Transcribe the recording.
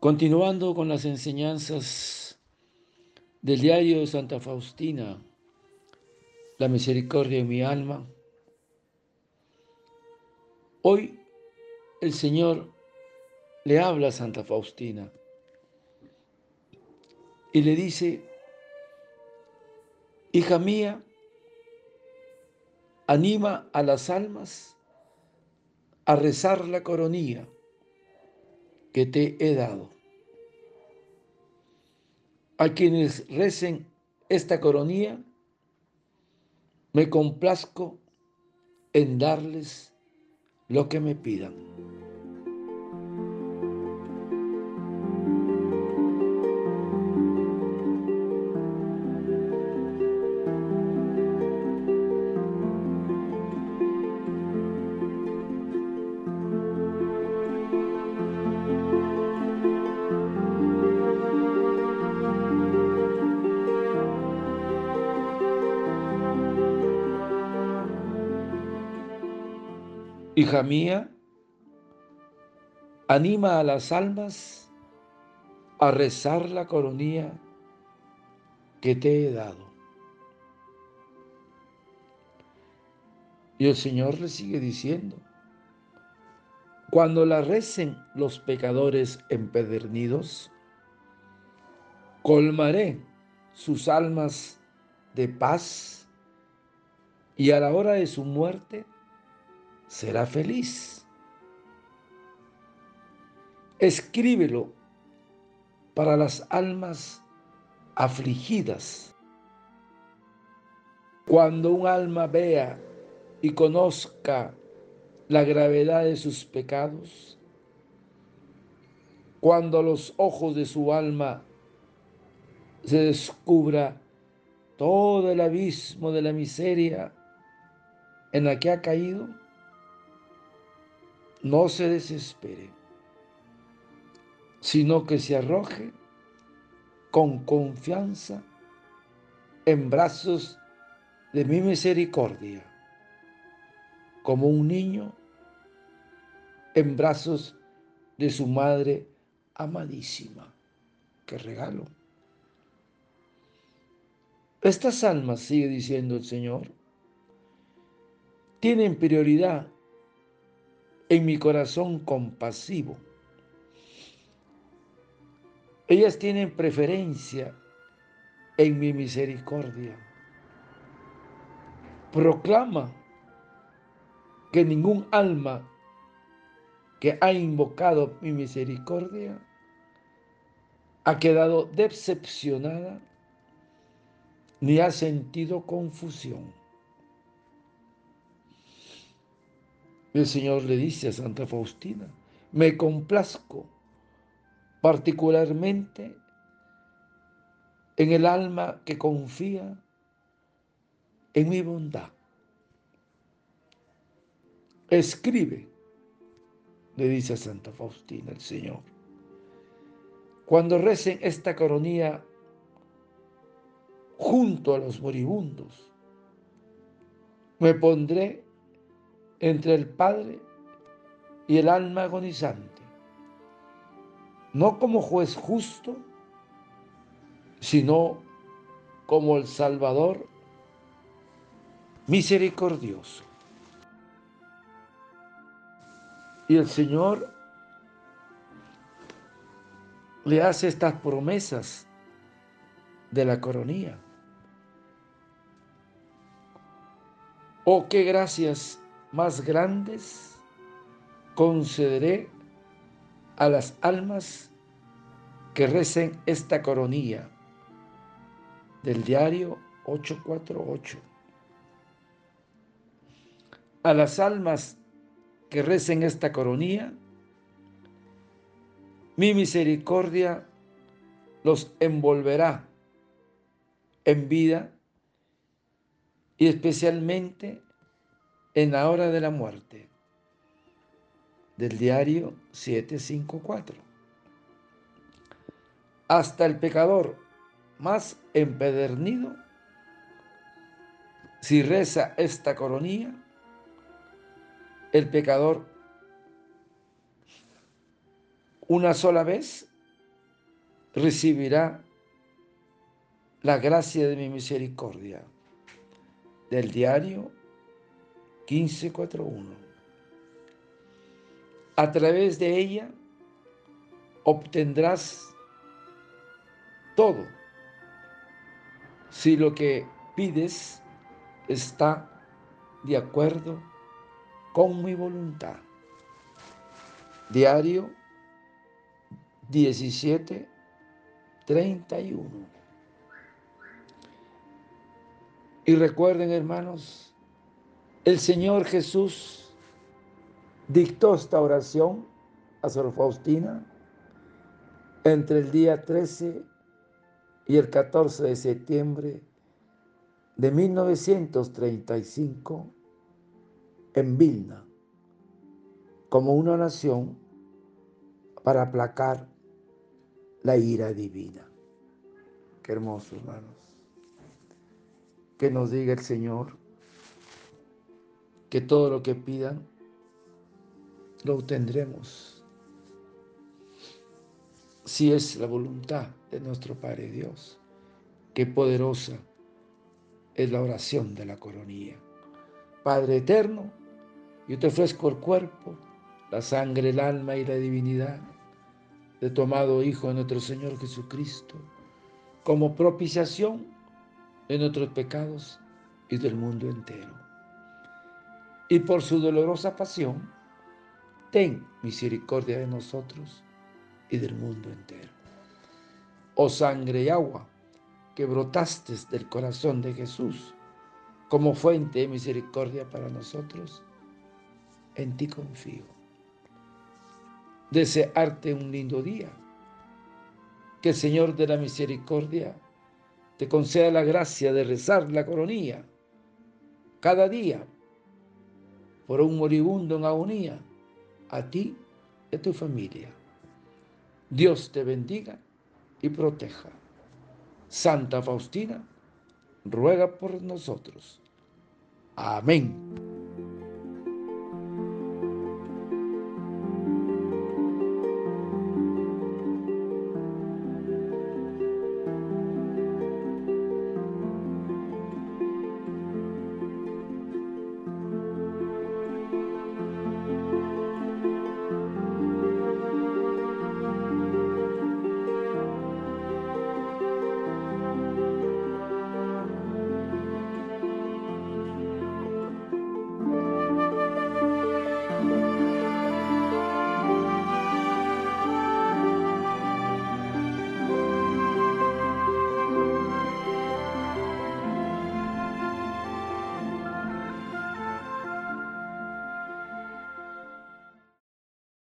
Continuando con las enseñanzas del diario de Santa Faustina, la misericordia de mi alma, hoy el Señor le habla a Santa Faustina y le dice, hija mía, anima a las almas a rezar la coronilla que te he dado. A quienes recen esta coronilla, me complazco en darles lo que me pidan. Hija mía, anima a las almas a rezar la coronía que te he dado. Y el Señor le sigue diciendo, cuando la recen los pecadores empedernidos, colmaré sus almas de paz y a la hora de su muerte será feliz. Escríbelo para las almas afligidas. Cuando un alma vea y conozca la gravedad de sus pecados, cuando los ojos de su alma se descubra todo el abismo de la miseria en la que ha caído, no se desespere, sino que se arroje con confianza en brazos de mi misericordia, como un niño en brazos de su madre amadísima. ¡Qué regalo! Estas almas, sigue diciendo el Señor, tienen prioridad en mi corazón compasivo. Ellas tienen preferencia en mi misericordia. Proclama que ningún alma que ha invocado mi misericordia ha quedado decepcionada ni ha sentido confusión. El Señor le dice a Santa Faustina, me complazco particularmente en el alma que confía en mi bondad. Escribe, le dice a Santa Faustina el Señor. Cuando recen esta coronía junto a los moribundos, me pondré entre el Padre y el alma agonizante, no como juez justo, sino como el Salvador misericordioso. Y el Señor le hace estas promesas de la coronía. Oh, qué gracias más grandes concederé a las almas que recen esta coronilla del diario 848. A las almas que recen esta coronilla, mi misericordia los envolverá en vida y especialmente en la hora de la muerte, del diario 754. Hasta el pecador más empedernido, si reza esta coronía, el pecador una sola vez recibirá la gracia de mi misericordia del diario 1541. A través de ella obtendrás todo si lo que pides está de acuerdo con mi voluntad. Diario 17, 31. Y recuerden, hermanos, el Señor Jesús dictó esta oración a Sor Faustina entre el día 13 y el 14 de septiembre de 1935 en Vilna, como una nación para aplacar la ira divina. Qué hermoso, hermanos. Que nos diga el Señor que todo lo que pidan lo obtendremos. Si es la voluntad de nuestro Padre Dios, qué poderosa es la oración de la coronilla. Padre eterno, yo te ofrezco el cuerpo, la sangre, el alma y la divinidad de tu amado Hijo nuestro Señor Jesucristo, como propiciación de nuestros pecados y del mundo entero. Y por su dolorosa pasión, ten misericordia de nosotros y del mundo entero. Oh sangre y agua que brotaste del corazón de Jesús como fuente de misericordia para nosotros, en ti confío. Desearte un lindo día. Que el Señor de la misericordia te conceda la gracia de rezar la coronía cada día por un moribundo en agonía, a ti y a tu familia. Dios te bendiga y proteja. Santa Faustina, ruega por nosotros. Amén.